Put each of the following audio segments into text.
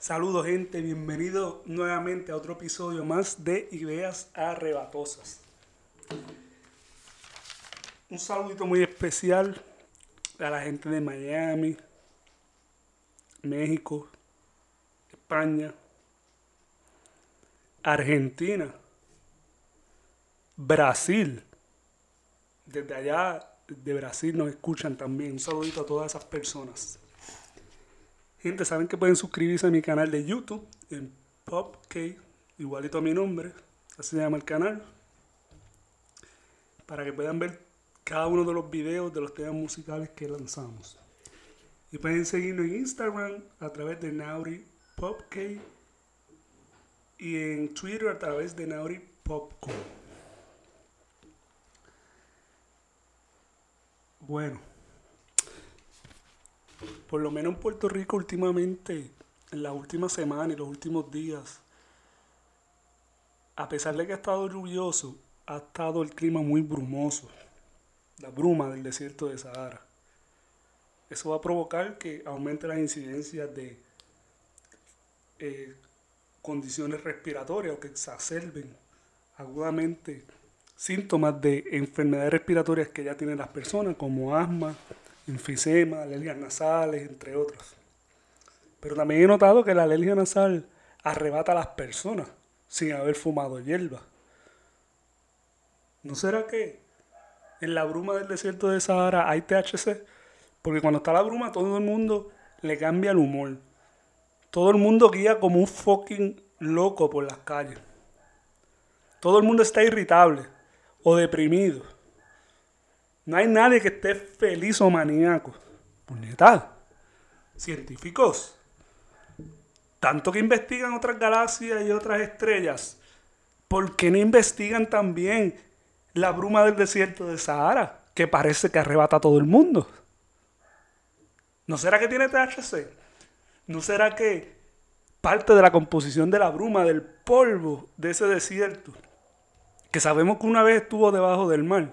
Saludos gente, bienvenido nuevamente a otro episodio más de Ideas Arrebatosas. Un saludito muy especial a la gente de Miami, México, España, Argentina, Brasil. Desde allá de Brasil nos escuchan también. Un saludito a todas esas personas. Gente, saben que pueden suscribirse a mi canal de YouTube en PopK, igualito a mi nombre, así se llama el canal, para que puedan ver cada uno de los videos de los temas musicales que lanzamos. Y pueden seguirnos en Instagram a través de Nauri PopK y en Twitter a través de Nauri Popcorn. Bueno por lo menos en Puerto Rico últimamente, en las últimas semanas y los últimos días, a pesar de que ha estado lluvioso, ha estado el clima muy brumoso, la bruma del desierto de Sahara. Eso va a provocar que aumente las incidencias de eh, condiciones respiratorias o que exacerben agudamente síntomas de enfermedades respiratorias que ya tienen las personas, como asma, enfisema, alergias nasales, entre otros. Pero también he notado que la alergia nasal arrebata a las personas sin haber fumado hierba. ¿No será que en la bruma del desierto de Sahara hay THC? Porque cuando está la bruma todo el mundo le cambia el humor. Todo el mundo guía como un fucking loco por las calles. Todo el mundo está irritable o deprimido no hay nadie que esté feliz o maníaco. Puñeta. Científicos. Tanto que investigan otras galaxias y otras estrellas. ¿Por qué no investigan también la bruma del desierto de Sahara? Que parece que arrebata a todo el mundo. ¿No será que tiene THC? ¿No será que parte de la composición de la bruma, del polvo de ese desierto, que sabemos que una vez estuvo debajo del mar,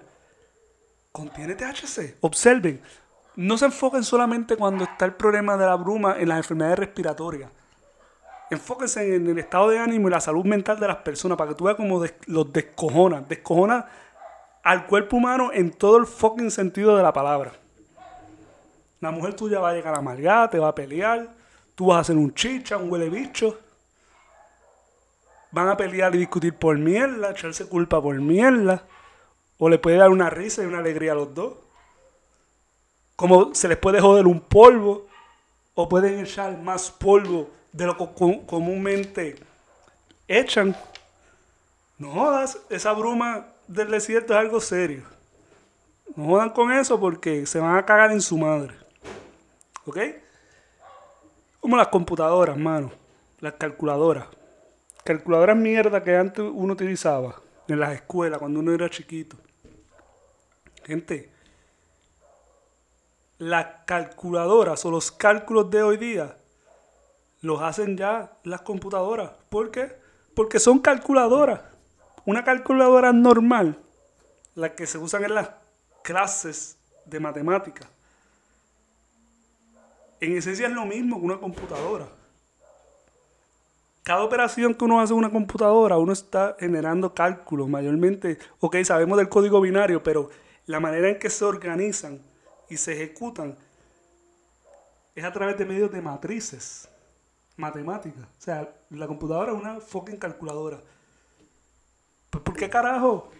contiene THC. Observen, no se enfoquen solamente cuando está el problema de la bruma en las enfermedades respiratorias. Enfóquense en el estado de ánimo y la salud mental de las personas para que tú veas cómo los descojona. Descojona al cuerpo humano en todo el fucking sentido de la palabra. La mujer tuya va a llegar a amargada, te va a pelear, tú vas a hacer un chicha, un huele bicho. Van a pelear y discutir por mierda, echarse culpa por mierda. O le puede dar una risa y una alegría a los dos. Como se les puede joder un polvo. O pueden echar más polvo de lo que comúnmente echan. No jodas, esa bruma del desierto es algo serio. No jodan con eso porque se van a cagar en su madre. ¿Ok? Como las computadoras, mano. Las calculadoras. Calculadoras mierda que antes uno utilizaba en las escuelas cuando uno era chiquito. Gente, las calculadoras o los cálculos de hoy día los hacen ya las computadoras. ¿Por qué? Porque son calculadoras. Una calculadora normal, la que se usan en las clases de matemáticas, en esencia es lo mismo que una computadora. Cada operación que uno hace en una computadora, uno está generando cálculos mayormente. Ok, sabemos del código binario, pero la manera en que se organizan y se ejecutan es a través de medios de matrices matemáticas. O sea, la computadora es una fucking calculadora. Pues, ¿por qué carajo?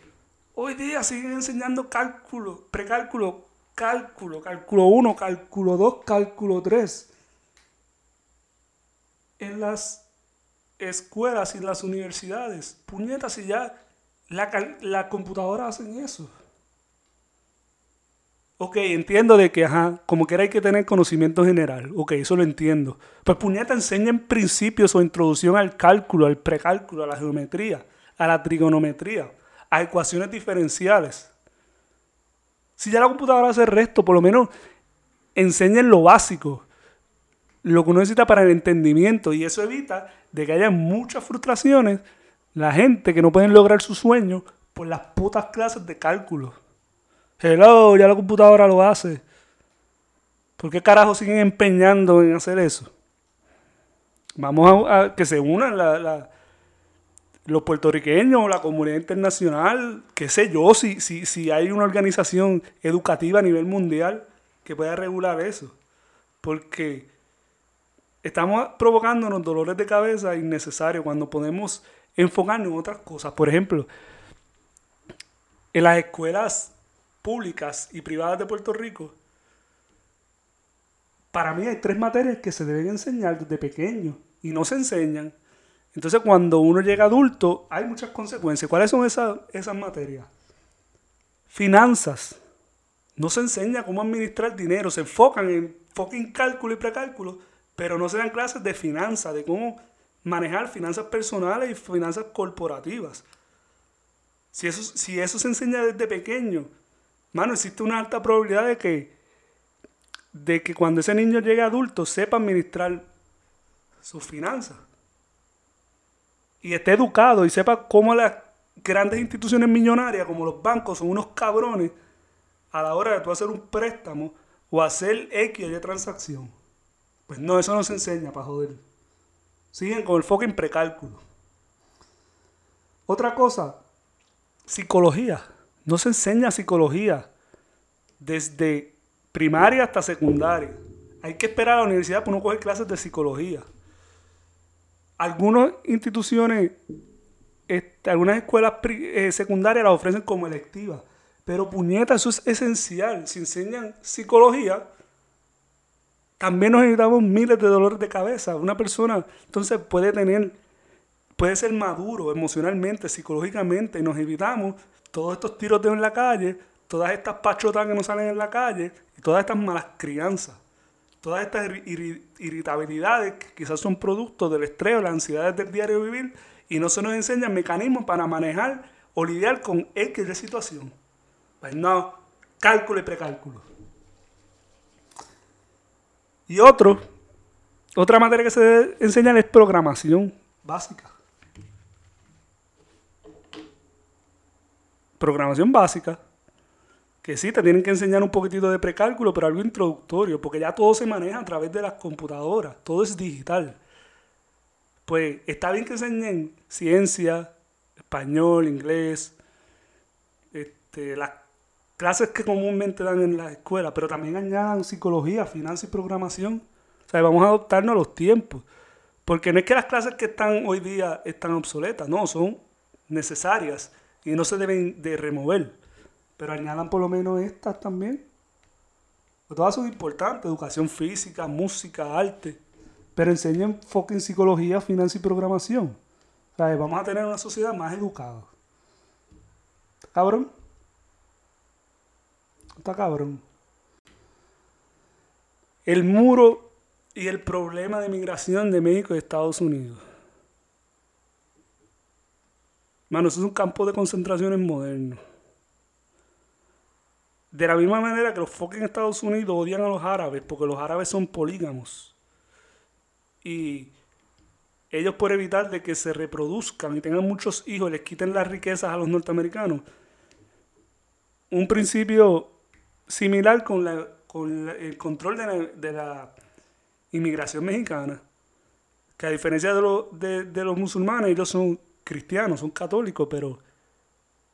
Hoy día siguen enseñando cálculo, precálculo, cálculo, cálculo 1, cálculo 2, cálculo 3. En las escuelas y en las universidades, puñetas, y ya la, la computadora hacen eso. Ok, entiendo de que, ajá, como quiera hay que tener conocimiento general. Ok, eso lo entiendo. Pues puñeta, enseñan principios o introducción al cálculo, al precálculo, a la geometría, a la trigonometría, a ecuaciones diferenciales. Si ya la computadora hace el resto, por lo menos enseñen lo básico, lo que uno necesita para el entendimiento. Y eso evita de que haya muchas frustraciones, la gente que no pueden lograr su sueño por las putas clases de cálculo. Hello, ya la computadora lo hace. ¿Por qué carajo siguen empeñando en hacer eso? Vamos a, que se unan los puertorriqueños la comunidad internacional, qué sé yo, si, si, si hay una organización educativa a nivel mundial que pueda regular eso. Porque estamos provocándonos dolores de cabeza innecesarios cuando podemos enfocarnos en otras cosas. Por ejemplo, en las escuelas públicas y privadas de Puerto Rico, para mí hay tres materias que se deben enseñar desde pequeño y no se enseñan. Entonces cuando uno llega adulto hay muchas consecuencias. ¿Cuáles son esas, esas materias? Finanzas. No se enseña cómo administrar dinero. Se enfocan en cálculo y precálculo, pero no se dan clases de finanzas, de cómo manejar finanzas personales y finanzas corporativas. Si eso, si eso se enseña desde pequeño, mano, existe una alta probabilidad de que de que cuando ese niño llegue adulto sepa administrar sus finanzas. Y esté educado y sepa cómo las grandes instituciones millonarias, como los bancos, son unos cabrones a la hora de tú hacer un préstamo o hacer X de transacción. Pues no, eso no se enseña para joder. Siguen con el en precálculo. Otra cosa, psicología. No se enseña psicología desde primaria hasta secundaria. Hay que esperar a la universidad para no coger clases de psicología. Algunas instituciones, algunas escuelas eh, secundarias las ofrecen como electivas. Pero puñeta, eso es esencial. Si enseñan psicología, también nos evitamos miles de dolores de cabeza. Una persona entonces puede tener, puede ser maduro emocionalmente, psicológicamente, y nos evitamos todos estos tiroteos en la calle, todas estas pachotas que nos salen en la calle y todas estas malas crianzas, todas estas irritabilidades que quizás son producto del estrés o las ansiedades del diario vivir y no se nos enseñan mecanismos para manejar o lidiar con X de situación. Pues no, cálculo y precálculo. Y otro, otra materia que se debe enseñar es programación básica. Programación básica que sí, te tienen que enseñar un poquitito de precálculo, pero algo introductorio, porque ya todo se maneja a través de las computadoras, todo es digital. Pues está bien que enseñen ciencia, español, inglés, este, las clases que comúnmente dan en la escuela, pero también añadan psicología, finanzas y programación. O sea, vamos a adoptarnos a los tiempos. Porque no es que las clases que están hoy día están obsoletas, no, son necesarias y no se deben de remover. Pero añadan por lo menos estas también. Todas son importantes, educación física, música, arte. Pero enseñan fucking psicología, finanzas y programación. O vamos a tener una sociedad más educada. ¿Está cabrón? Está cabrón. El muro y el problema de migración de México y Estados Unidos. Mano, eso es un campo de concentraciones moderno. De la misma manera que los fucking Estados Unidos odian a los árabes, porque los árabes son polígamos. Y ellos por evitar de que se reproduzcan y tengan muchos hijos, les quiten las riquezas a los norteamericanos. Un principio similar con, el control de la, inmigración mexicana, que a diferencia de, de, de los musulmanes, ellos son cristianos, son católicos, pero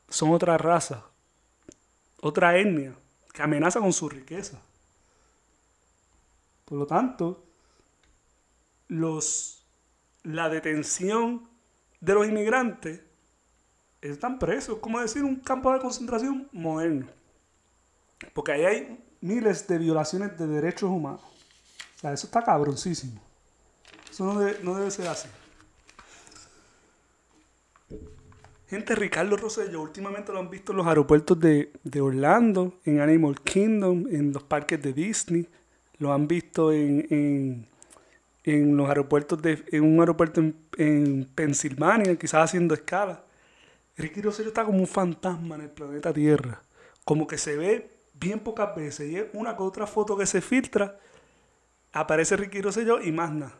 son otra raza, otra etnia que amenaza con su riqueza. Por lo tanto, los, la detención de los inmigrantes están presos, como decir, un campo de concentración moderno. Porque ahí hay miles de violaciones de derechos humanos. O sea, eso está cabroncísimo. Eso no no debe ser así. Gente, Ricardo Rosselló, últimamente lo han visto en los aeropuertos de, Orlando, en Animal Kingdom, en los parques de Disney. Lo han visto en, en, los aeropuertos de, en un aeropuerto en, en Pensilvania, quizás haciendo escala. Ricky Rosselló está como un fantasma en el planeta Tierra. Como que se ve bien pocas veces. Y es una con otra foto que se filtra, aparece Ricky Rosselló y más nada.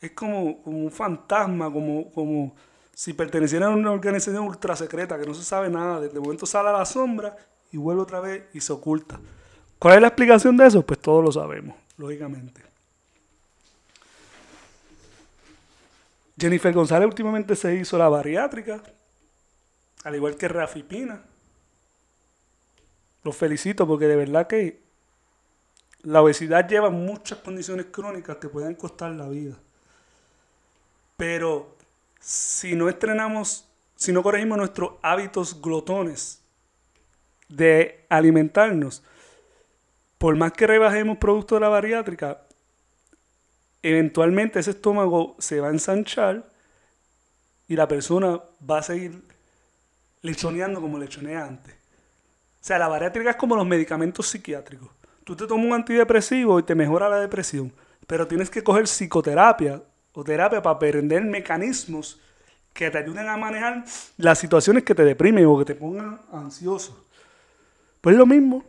Es como, como un fantasma, como, como si perteneciera a una organización ultra secreta que no se sabe nada, de momento sale a la sombra y vuelve otra vez y se oculta. ¿Cuál es la explicación de eso? Pues todos lo sabemos, lógicamente. Jennifer González últimamente se hizo la bariátrica, al igual que Rafi Pina. Los felicito porque de verdad que la obesidad lleva muchas condiciones crónicas que pueden costar la vida. Pero si no estrenamos, si no corregimos nuestros hábitos glotones de alimentarnos, por más que rebajemos productos de la bariátrica, eventualmente ese estómago se va a ensanchar y la persona va a seguir lechoneando como lechonea antes. O sea, la bariátrica es como los medicamentos psiquiátricos. Tú te tomas un antidepresivo y te mejora la depresión, pero tienes que coger psicoterapia o terapia para aprender mecanismos que te ayuden a manejar las situaciones que te deprimen o que te pongan ansioso. Pues lo mismo.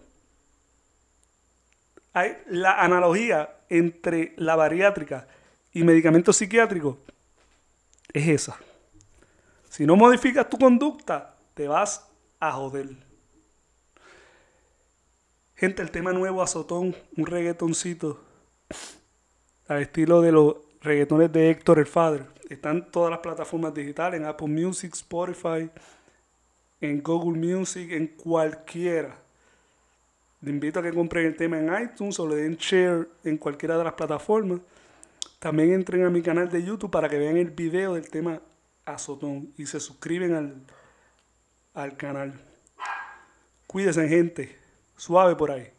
Hay la analogía entre la bariátrica y medicamentos psiquiátricos es esa. Si no modificas tu conducta, te vas a joder. Gente, el tema nuevo azotón, un reggaetoncito al estilo de los reggaetones de Héctor el Father. Están todas las plataformas digitales, en Apple Music, Spotify, en Google Music, en cualquiera. Le invito a que compren el tema en iTunes o le den share en cualquiera de las plataformas. También entren a mi canal de YouTube para que vean el video del tema Azotón y se suscriben al, al canal. Cuídense gente, suave por ahí.